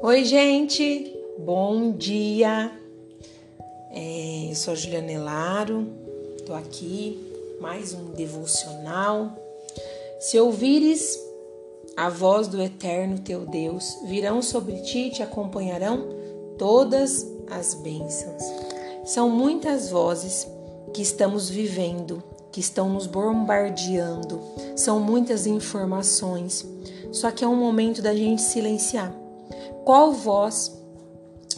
Oi, gente, bom dia. É, eu sou a Juliana Elaro, tô aqui, mais um devocional. Se ouvires a voz do Eterno teu Deus, virão sobre ti e te acompanharão todas as bênçãos. São muitas vozes que estamos vivendo, que estão nos bombardeando, são muitas informações, só que é um momento da gente silenciar qual voz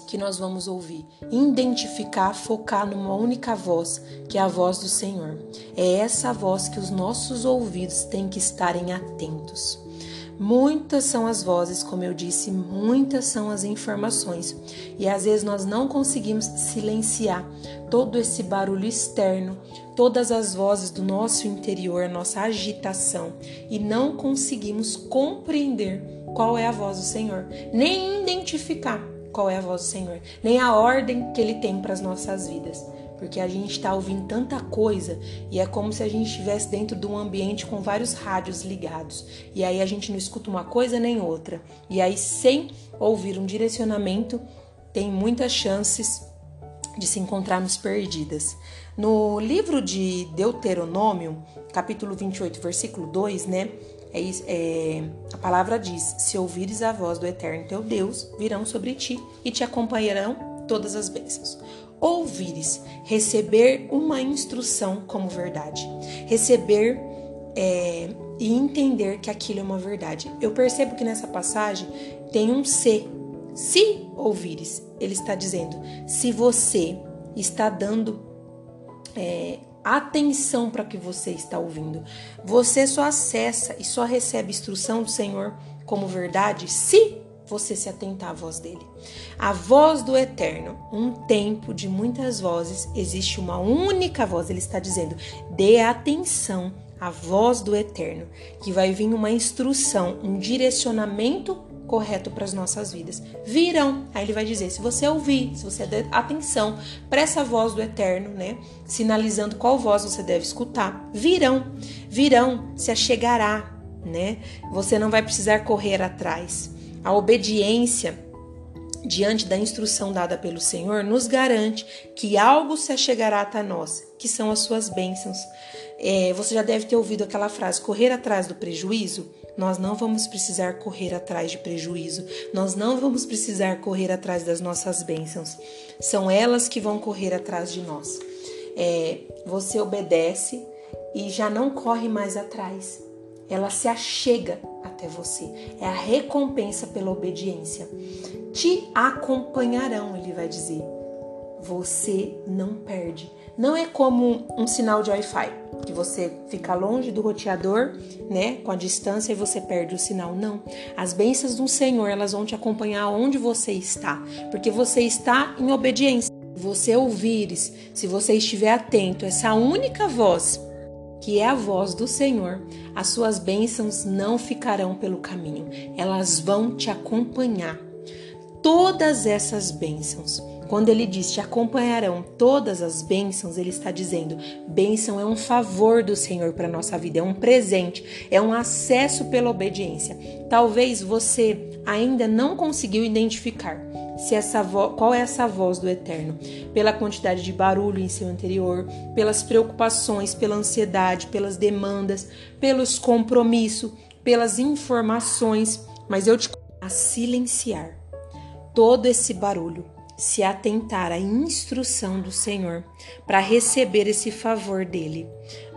que nós vamos ouvir? Identificar, focar numa única voz, que é a voz do Senhor. É essa voz que os nossos ouvidos têm que estarem atentos. Muitas são as vozes, como eu disse, muitas são as informações. E às vezes nós não conseguimos silenciar todo esse barulho externo, todas as vozes do nosso interior, nossa agitação, e não conseguimos compreender qual é a voz do Senhor, nem identificar qual é a voz do Senhor, nem a ordem que ele tem para as nossas vidas porque a gente está ouvindo tanta coisa e é como se a gente estivesse dentro de um ambiente com vários rádios ligados. E aí a gente não escuta uma coisa nem outra. E aí, sem ouvir um direcionamento, tem muitas chances de se encontrarmos perdidas. No livro de Deuteronômio, capítulo 28, versículo 2, né? É, é, a palavra diz: Se ouvires a voz do Eterno teu Deus, virão sobre ti e te acompanharão todas as bênçãos ouvires, receber uma instrução como verdade, receber é, e entender que aquilo é uma verdade. Eu percebo que nessa passagem tem um se. Se ouvires, ele está dizendo, se você está dando é, atenção para o que você está ouvindo, você só acessa e só recebe instrução do Senhor como verdade se você se atentar à voz dele. A voz do Eterno, um tempo de muitas vozes, existe uma única voz. Ele está dizendo: dê atenção à voz do Eterno, que vai vir uma instrução, um direcionamento correto para as nossas vidas. Virão, aí ele vai dizer: se você ouvir, se você der atenção para essa voz do Eterno, né, sinalizando qual voz você deve escutar, virão, virão, se achegará, né? Você não vai precisar correr atrás. A obediência diante da instrução dada pelo Senhor nos garante que algo se achegará até nós, que são as suas bênçãos. É, você já deve ter ouvido aquela frase: correr atrás do prejuízo. Nós não vamos precisar correr atrás de prejuízo, nós não vamos precisar correr atrás das nossas bênçãos. São elas que vão correr atrás de nós. É, você obedece e já não corre mais atrás ela se achega até você. É a recompensa pela obediência. Te acompanharão, ele vai dizer. Você não perde. Não é como um sinal de Wi-Fi, que você fica longe do roteador, né, com a distância e você perde o sinal. Não. As bênçãos do Senhor, elas vão te acompanhar onde você está, porque você está em obediência. Se você ouvires, se você estiver atento, essa única voz que é a voz do Senhor, as suas bênçãos não ficarão pelo caminho, elas vão te acompanhar. Todas essas bênçãos, quando ele diz te acompanharão todas as bênçãos, ele está dizendo: bênção é um favor do Senhor para nossa vida, é um presente, é um acesso pela obediência. Talvez você ainda não conseguiu identificar se essa qual é essa voz do Eterno, pela quantidade de barulho em seu interior, pelas preocupações, pela ansiedade, pelas demandas, pelos compromissos, pelas informações, mas eu te a silenciar todo esse barulho, se atentar à instrução do Senhor para receber esse favor dele.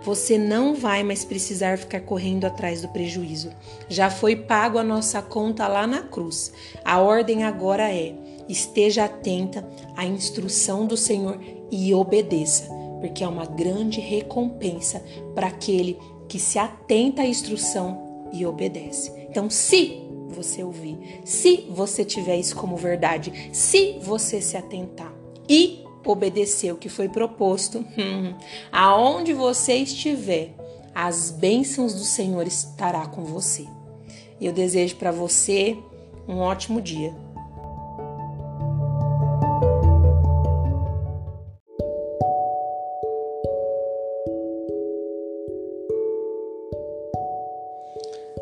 Você não vai mais precisar ficar correndo atrás do prejuízo. Já foi pago a nossa conta lá na cruz. A ordem agora é: esteja atenta à instrução do Senhor e obedeça, porque é uma grande recompensa para aquele que se atenta à instrução e obedece. Então, se você ouvir, se você tiver isso como verdade, se você se atentar e obedecer o que foi proposto, hum, aonde você estiver, as bênçãos do Senhor estará com você. Eu desejo para você um ótimo dia.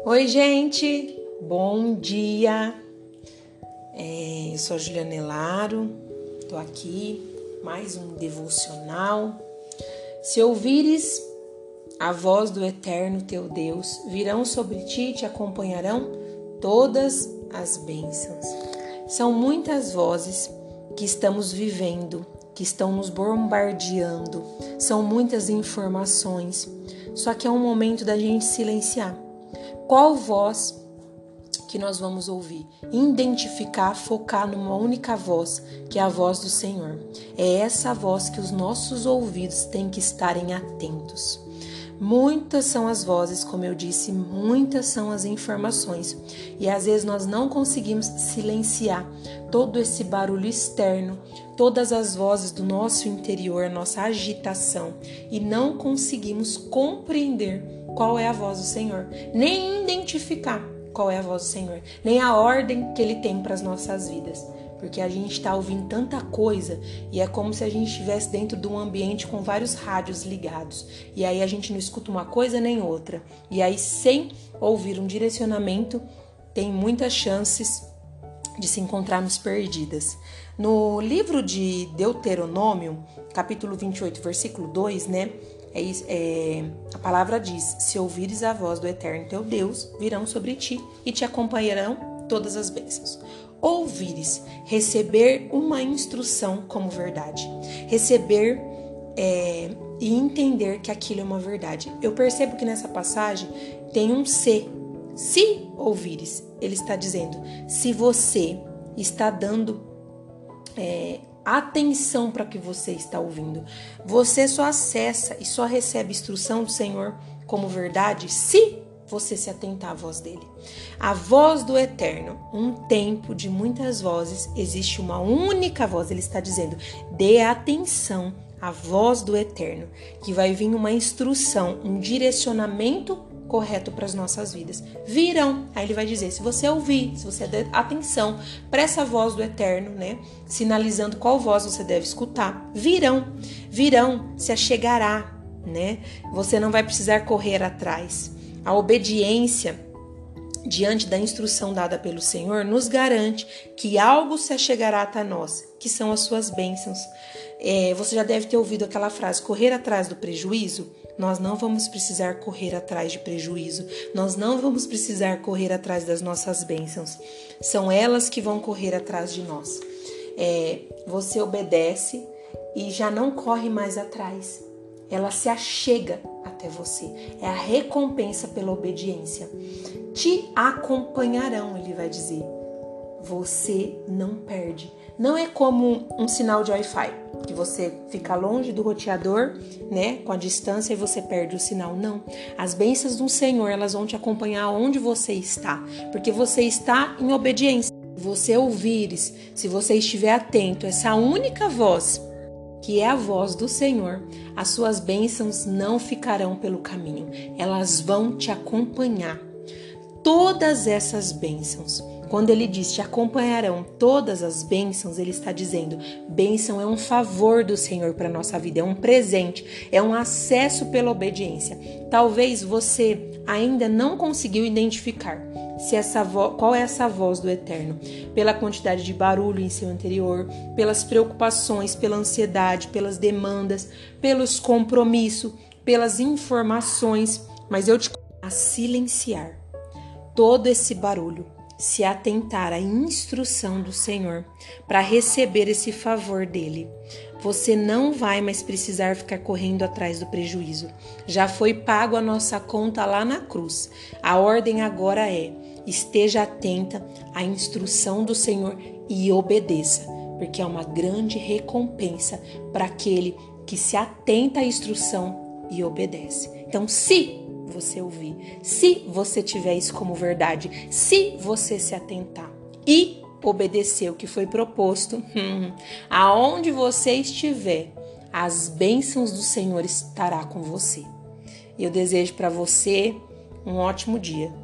Oi, gente, bom dia. É, eu sou a Juliana Elaro, tô aqui, mais um devocional. Se ouvires a voz do Eterno teu Deus, virão sobre ti e te acompanharão todas as bênçãos. São muitas vozes que estamos vivendo, que estão nos bombardeando, são muitas informações, só que é um momento da gente silenciar. Qual voz que nós vamos ouvir? Identificar, focar numa única voz, que é a voz do Senhor. É essa voz que os nossos ouvidos têm que estarem atentos. Muitas são as vozes, como eu disse, muitas são as informações. E às vezes nós não conseguimos silenciar todo esse barulho externo, todas as vozes do nosso interior, nossa agitação, e não conseguimos compreender qual é a voz do Senhor, nem identificar qual é a voz do Senhor, nem a ordem que ele tem para as nossas vidas porque a gente está ouvindo tanta coisa e é como se a gente estivesse dentro de um ambiente com vários rádios ligados. E aí a gente não escuta uma coisa nem outra. E aí, sem ouvir um direcionamento, tem muitas chances de se encontrarmos perdidas. No livro de Deuteronômio, capítulo 28, versículo 2, né? É, é, a palavra diz: Se ouvires a voz do Eterno teu Deus, virão sobre ti e te acompanharão todas as bênçãos ouvires, receber uma instrução como verdade, receber é, e entender que aquilo é uma verdade. Eu percebo que nessa passagem tem um se. Se ouvires, ele está dizendo, se você está dando é, atenção para que você está ouvindo, você só acessa e só recebe instrução do Senhor como verdade se você se atentar à voz dele. A voz do Eterno, um tempo de muitas vozes, existe uma única voz. Ele está dizendo: dê atenção à voz do Eterno, que vai vir uma instrução, um direcionamento correto para as nossas vidas. Virão, aí ele vai dizer: se você ouvir, se você der atenção para essa voz do Eterno, né, sinalizando qual voz você deve escutar, virão, virão, se achegará, né? Você não vai precisar correr atrás. A obediência diante da instrução dada pelo Senhor nos garante que algo se achegará até nós, que são as suas bênçãos. É, você já deve ter ouvido aquela frase: correr atrás do prejuízo. Nós não vamos precisar correr atrás de prejuízo, nós não vamos precisar correr atrás das nossas bênçãos. São elas que vão correr atrás de nós. É, você obedece e já não corre mais atrás ela se achega até você. É a recompensa pela obediência. Te acompanharão, ele vai dizer. Você não perde. Não é como um sinal de Wi-Fi, que você fica longe do roteador, né, com a distância e você perde o sinal. Não. As bênçãos do Senhor, elas vão te acompanhar onde você está, porque você está em obediência. Se você ouvires, se você estiver atento, essa única voz que é a voz do Senhor, as suas bênçãos não ficarão pelo caminho, elas vão te acompanhar. Todas essas bênçãos, quando ele diz te acompanharão todas as bênçãos, ele está dizendo: bênção é um favor do Senhor para nossa vida, é um presente, é um acesso pela obediência. Talvez você ainda não conseguiu identificar se essa qual é essa voz do Eterno, pela quantidade de barulho em seu interior, pelas preocupações, pela ansiedade, pelas demandas, pelos compromissos, pelas informações, mas eu te a silenciar todo esse barulho, se atentar à instrução do Senhor para receber esse favor dele. Você não vai mais precisar ficar correndo atrás do prejuízo. Já foi pago a nossa conta lá na cruz. A ordem agora é: esteja atenta à instrução do Senhor e obedeça, porque é uma grande recompensa para aquele que se atenta à instrução e obedece. Então, se você ouvir, se você tiver isso como verdade, se você se atentar e obedecer o que foi proposto, hum, aonde você estiver, as bênçãos do Senhor estará com você. Eu desejo para você um ótimo dia